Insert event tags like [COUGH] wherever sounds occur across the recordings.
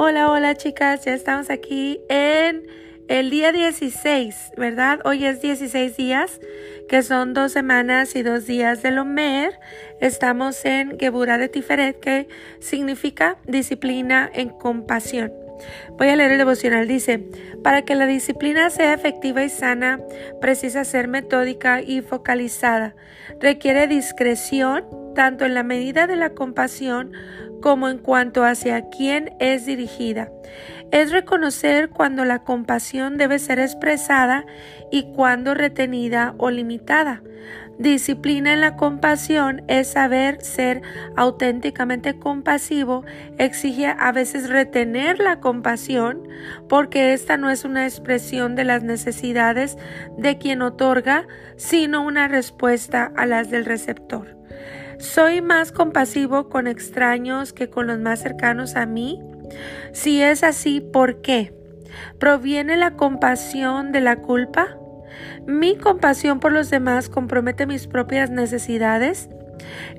Hola, hola chicas, ya estamos aquí en el día 16, ¿verdad? Hoy es 16 días, que son dos semanas y dos días del Omer. Estamos en Gebura de Tiferet, que significa disciplina en compasión. Voy a leer el devocional. Dice, para que la disciplina sea efectiva y sana, precisa ser metódica y focalizada. Requiere discreción, tanto en la medida de la compasión como en cuanto hacia quién es dirigida. Es reconocer cuando la compasión debe ser expresada y cuando retenida o limitada. Disciplina en la compasión es saber ser auténticamente compasivo, exige a veces retener la compasión porque esta no es una expresión de las necesidades de quien otorga, sino una respuesta a las del receptor. ¿Soy más compasivo con extraños que con los más cercanos a mí? Si es así, ¿por qué? ¿Proviene la compasión de la culpa? ¿Mi compasión por los demás compromete mis propias necesidades?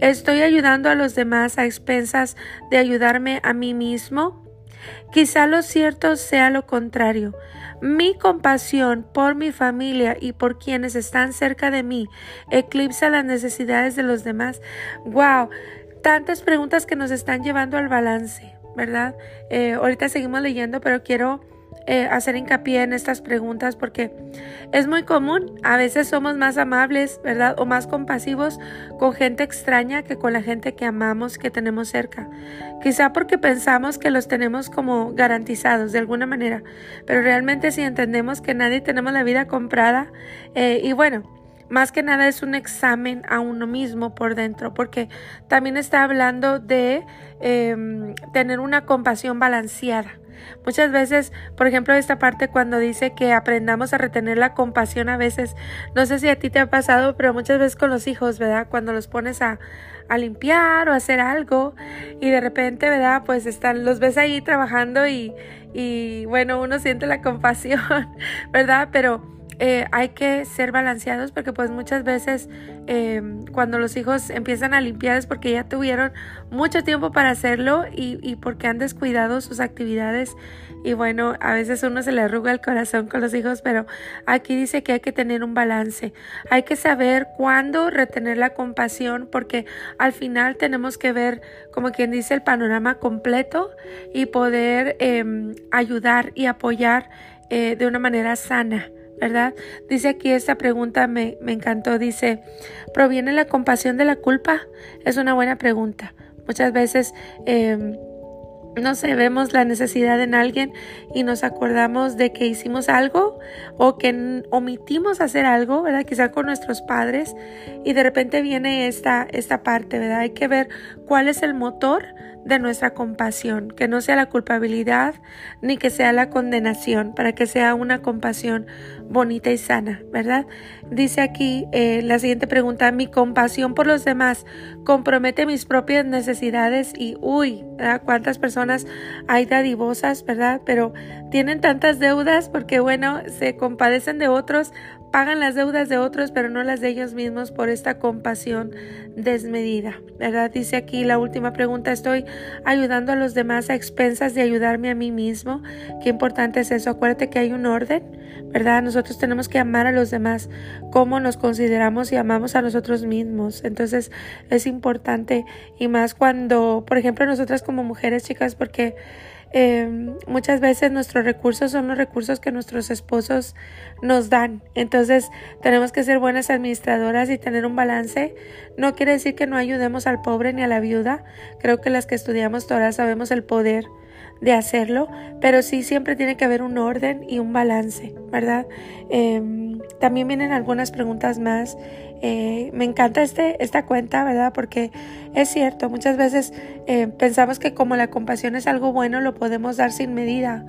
¿Estoy ayudando a los demás a expensas de ayudarme a mí mismo? Quizá lo cierto sea lo contrario. Mi compasión por mi familia y por quienes están cerca de mí eclipsa las necesidades de los demás. ¡Wow! Tantas preguntas que nos están llevando al balance, ¿verdad? Eh, ahorita seguimos leyendo, pero quiero eh, hacer hincapié en estas preguntas porque es muy común. A veces somos más amables, ¿verdad? O más compasivos con gente extraña que con la gente que amamos, que tenemos cerca. Quizá porque pensamos que los tenemos como garantizados de alguna manera. Pero realmente si entendemos que nadie tenemos la vida comprada eh, y bueno, más que nada es un examen a uno mismo por dentro, porque también está hablando de em, tener una compasión balanceada. Muchas veces, por ejemplo, esta parte cuando dice que aprendamos a retener la compasión a veces, no sé si a ti te ha pasado, pero muchas veces con los hijos, ¿verdad? Cuando los pones a, a limpiar o a hacer algo y de repente, ¿verdad? Pues están, los ves ahí trabajando y, y bueno, uno siente la compasión, [LAUGHS] ¿verdad? Pero eh, hay que ser balanceados porque pues muchas veces em, cuando los hijos empiezan a limpiar es porque ya tuvieron mucho tiempo para hacerlo y, porque han descuidado sus actividades y bueno, a veces uno se le arruga el corazón con los hijos, pero aquí dice que hay que tener un balance, hay que saber cuándo retener la compasión porque al final tenemos que ver como quien dice el panorama completo y poder em, ayudar y apoyar eh, de una manera sana. ¿Verdad? Dice aquí esta pregunta me, me encantó, dice, ¿proviene la compasión de la culpa? Es una buena pregunta. Muchas veces eh, no sé, vemos la necesidad en alguien y nos acordamos de que hicimos algo o que omitimos hacer algo, ¿verdad? Quizá con nuestros padres y de repente viene esta, esta parte, ¿verdad? Hay que ver cuál es el motor de nuestra compasión, que no sea la culpabilidad ni que sea la condenación, para que sea una compasión bonita y sana, ¿verdad? Dice aquí eh, la siguiente pregunta, mi compasión por los demás compromete mis propias necesidades y, uy, ¿verdad? ¿cuántas personas hay dadivosas, ¿verdad? Pero tienen tantas deudas porque, bueno, se compadecen de otros pagan las deudas de otros, pero no las de ellos mismos por esta compasión desmedida, ¿verdad? Dice aquí la última pregunta, ¿estoy ayudando a los demás a expensas de ayudarme a mí mismo? Qué importante es eso. Acuérdate que hay un orden, ¿verdad? Nosotros tenemos que amar a los demás como nos consideramos y amamos a nosotros mismos. Entonces es importante y más cuando, por ejemplo, nosotras como mujeres, chicas, porque Em, muchas veces nuestros recursos son los recursos que nuestros esposos nos dan. Entonces tenemos que ser buenas administradoras y tener un balance. No quiere decir que no ayudemos al pobre ni a la viuda. Creo que las que estudiamos Torah sabemos el poder de hacerlo, pero sí siempre tiene que haber un orden y un balance, ¿verdad? Em, también vienen algunas preguntas más Eh, me encanta este, esta cuenta, ¿verdad? Porque es cierto, muchas veces eh, pensamos que como la compasión es algo bueno, lo podemos dar sin medida,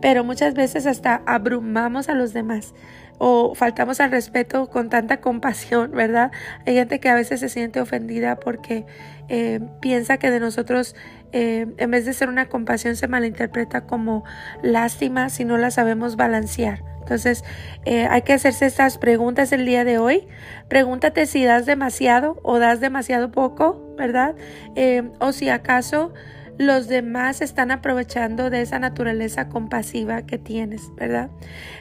pero muchas veces hasta abrumamos a los demás o faltamos al respeto con tanta compasión, ¿verdad? Hay gente que a veces se siente ofendida porque eh, piensa que de nosotros, en vez de ser una compasión, se malinterpreta como lástima si no la sabemos balancear. Entonces, eh, hay que hacerse estas preguntas el día de hoy. Pregúntate si das demasiado o das demasiado poco, ¿verdad? Eh, o si acaso los demás están aprovechando de esa naturaleza compasiva que tienes, ¿verdad?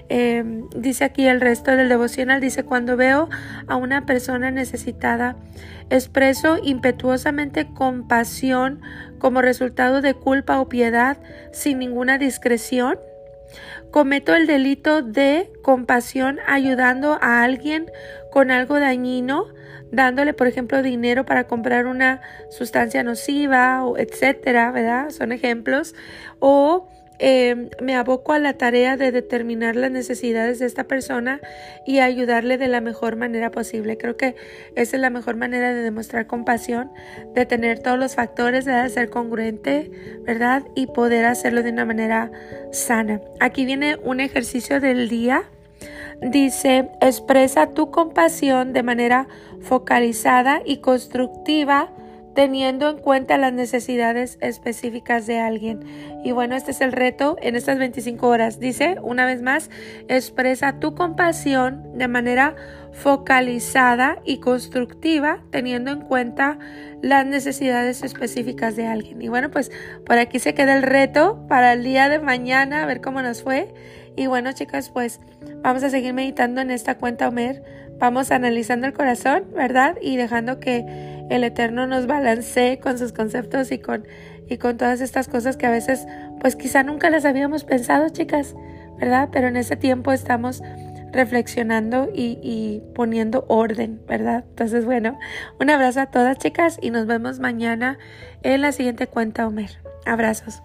Eh, dice aquí el resto del devocional, dice, cuando veo a una persona necesitada, expreso impetuosamente compasión como resultado de culpa o piedad sin ninguna discreción cometo el delito de compasión ayudando a alguien con algo dañino, dándole, por ejemplo, dinero para comprar una sustancia nociva etcétera, ¿verdad? Son ejemplos. O Em, me aboco a la tarea de determinar las necesidades de esta persona y ayudarle de la mejor manera posible. Creo que esa es la mejor manera de demostrar compasión, de tener todos los factores, de ser congruente, ¿verdad? Y poder hacerlo de una manera sana. Aquí viene un ejercicio del día. Dice, expresa tu compasión de manera focalizada y constructiva teniendo en cuenta las necesidades específicas de alguien. Y bueno, este es el reto en estas 25 horas. Dice, una vez más, expresa tu compasión de manera focalizada y constructiva, teniendo en cuenta las necesidades específicas de alguien. Y bueno, pues por aquí se queda el reto para el día de mañana, a ver cómo nos fue. Y bueno, chicas, pues vamos a seguir meditando en esta cuenta Omer. Vamos analizando el corazón, ¿verdad? Y dejando que el Eterno nos balancee con sus conceptos y con, y con todas estas cosas que a veces, pues quizá nunca las habíamos pensado, chicas, ¿verdad? Pero en ese tiempo estamos reflexionando y, y, poniendo orden, ¿verdad? Entonces, bueno, un abrazo a todas chicas y nos vemos mañana en la siguiente cuenta, Homer. Abrazos.